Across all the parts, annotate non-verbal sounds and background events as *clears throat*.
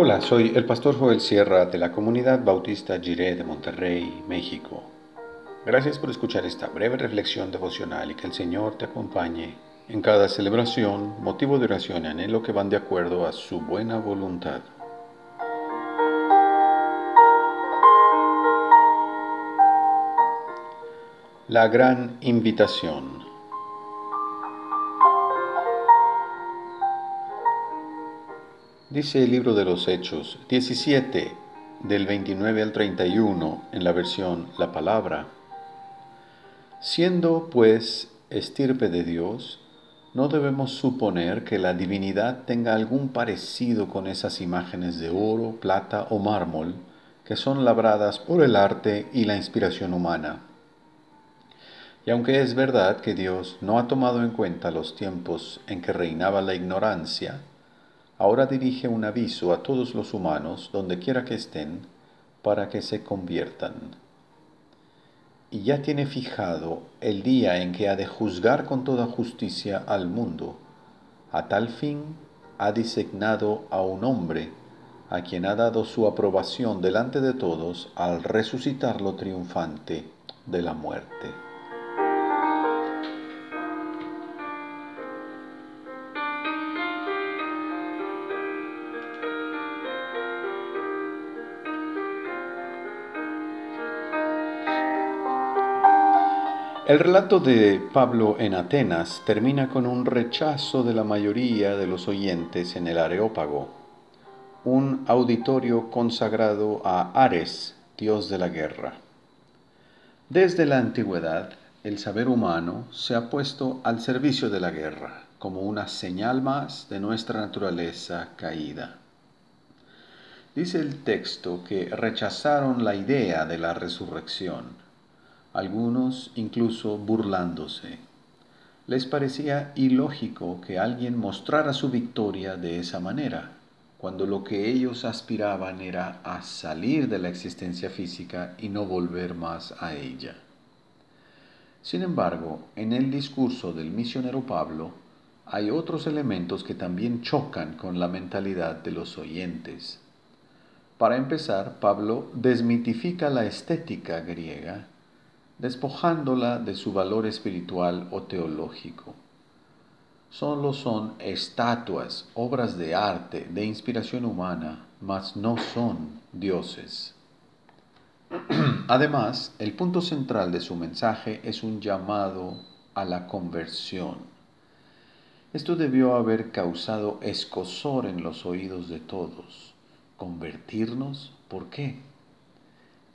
Hola, soy el pastor Joel Sierra de la comunidad bautista Jiré de Monterrey, México. Gracias por escuchar esta breve reflexión devocional y que el Señor te acompañe en cada celebración, motivo de oración y anhelo que van de acuerdo a su buena voluntad. La gran invitación. Dice el libro de los Hechos 17, del 29 al 31, en la versión La Palabra. Siendo, pues, estirpe de Dios, no debemos suponer que la divinidad tenga algún parecido con esas imágenes de oro, plata o mármol que son labradas por el arte y la inspiración humana. Y aunque es verdad que Dios no ha tomado en cuenta los tiempos en que reinaba la ignorancia, ahora dirige un aviso a todos los humanos, donde quiera que estén, para que se conviertan. Y ya tiene fijado el día en que ha de juzgar con toda justicia al mundo. A tal fin ha designado a un hombre, a quien ha dado su aprobación delante de todos al resucitarlo triunfante de la muerte. El relato de Pablo en Atenas termina con un rechazo de la mayoría de los oyentes en el Areópago, un auditorio consagrado a Ares, dios de la guerra. Desde la antigüedad, el saber humano se ha puesto al servicio de la guerra como una señal más de nuestra naturaleza caída. Dice el texto que rechazaron la idea de la resurrección algunos incluso burlándose. Les parecía ilógico que alguien mostrara su victoria de esa manera, cuando lo que ellos aspiraban era a salir de la existencia física y no volver más a ella. Sin embargo, en el discurso del misionero Pablo hay otros elementos que también chocan con la mentalidad de los oyentes. Para empezar, Pablo desmitifica la estética griega despojándola de su valor espiritual o teológico. Solo son estatuas, obras de arte, de inspiración humana, mas no son dioses. *clears throat* Además, el punto central de su mensaje es un llamado a la conversión. Esto debió haber causado escosor en los oídos de todos. ¿Convertirnos? ¿Por qué?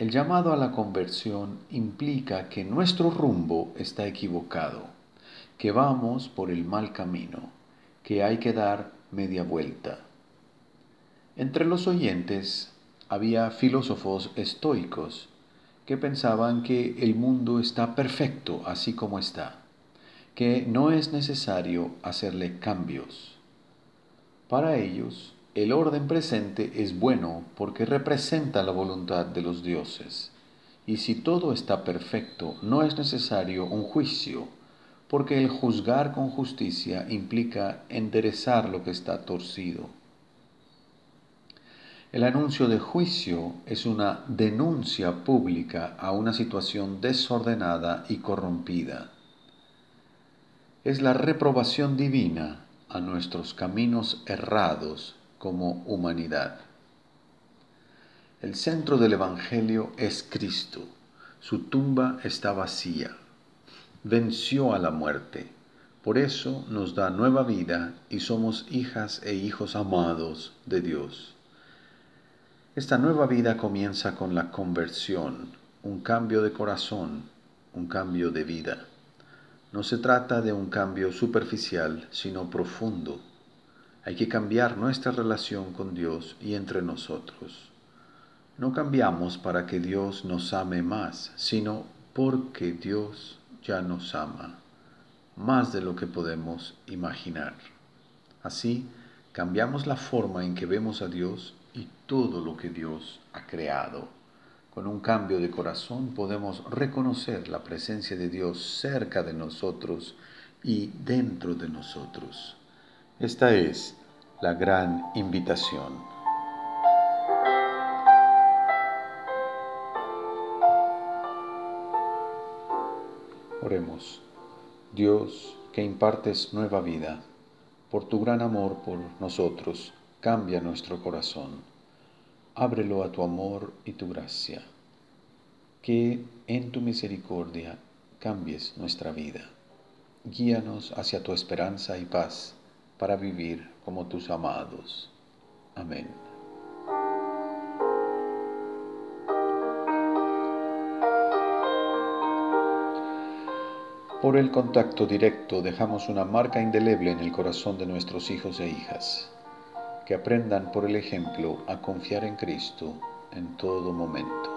El llamado a la conversión implica que nuestro rumbo está equivocado, que vamos por el mal camino, que hay que dar media vuelta. Entre los oyentes había filósofos estoicos que pensaban que el mundo está perfecto así como está, que no es necesario hacerle cambios. Para ellos, el orden presente es bueno porque representa la voluntad de los dioses. Y si todo está perfecto, no es necesario un juicio, porque el juzgar con justicia implica enderezar lo que está torcido. El anuncio de juicio es una denuncia pública a una situación desordenada y corrompida. Es la reprobación divina a nuestros caminos errados como humanidad. El centro del Evangelio es Cristo. Su tumba está vacía. Venció a la muerte. Por eso nos da nueva vida y somos hijas e hijos amados de Dios. Esta nueva vida comienza con la conversión, un cambio de corazón, un cambio de vida. No se trata de un cambio superficial, sino profundo hay que cambiar nuestra relación con Dios y entre nosotros. No cambiamos para que Dios nos ame más, sino porque Dios ya nos ama, más de lo que podemos imaginar. Así, cambiamos la forma en que vemos a Dios y todo lo que Dios ha creado. Con un cambio de corazón podemos reconocer la presencia de Dios cerca de nosotros y dentro de nosotros. Esta es la gran invitación. Oremos. Dios, que impartes nueva vida, por tu gran amor por nosotros, cambia nuestro corazón. Ábrelo a tu amor y tu gracia. Que en tu misericordia cambies nuestra vida. Guíanos hacia tu esperanza y paz para vivir como tus amados. Amén. Por el contacto directo dejamos una marca indeleble en el corazón de nuestros hijos e hijas, que aprendan por el ejemplo a confiar en Cristo en todo momento.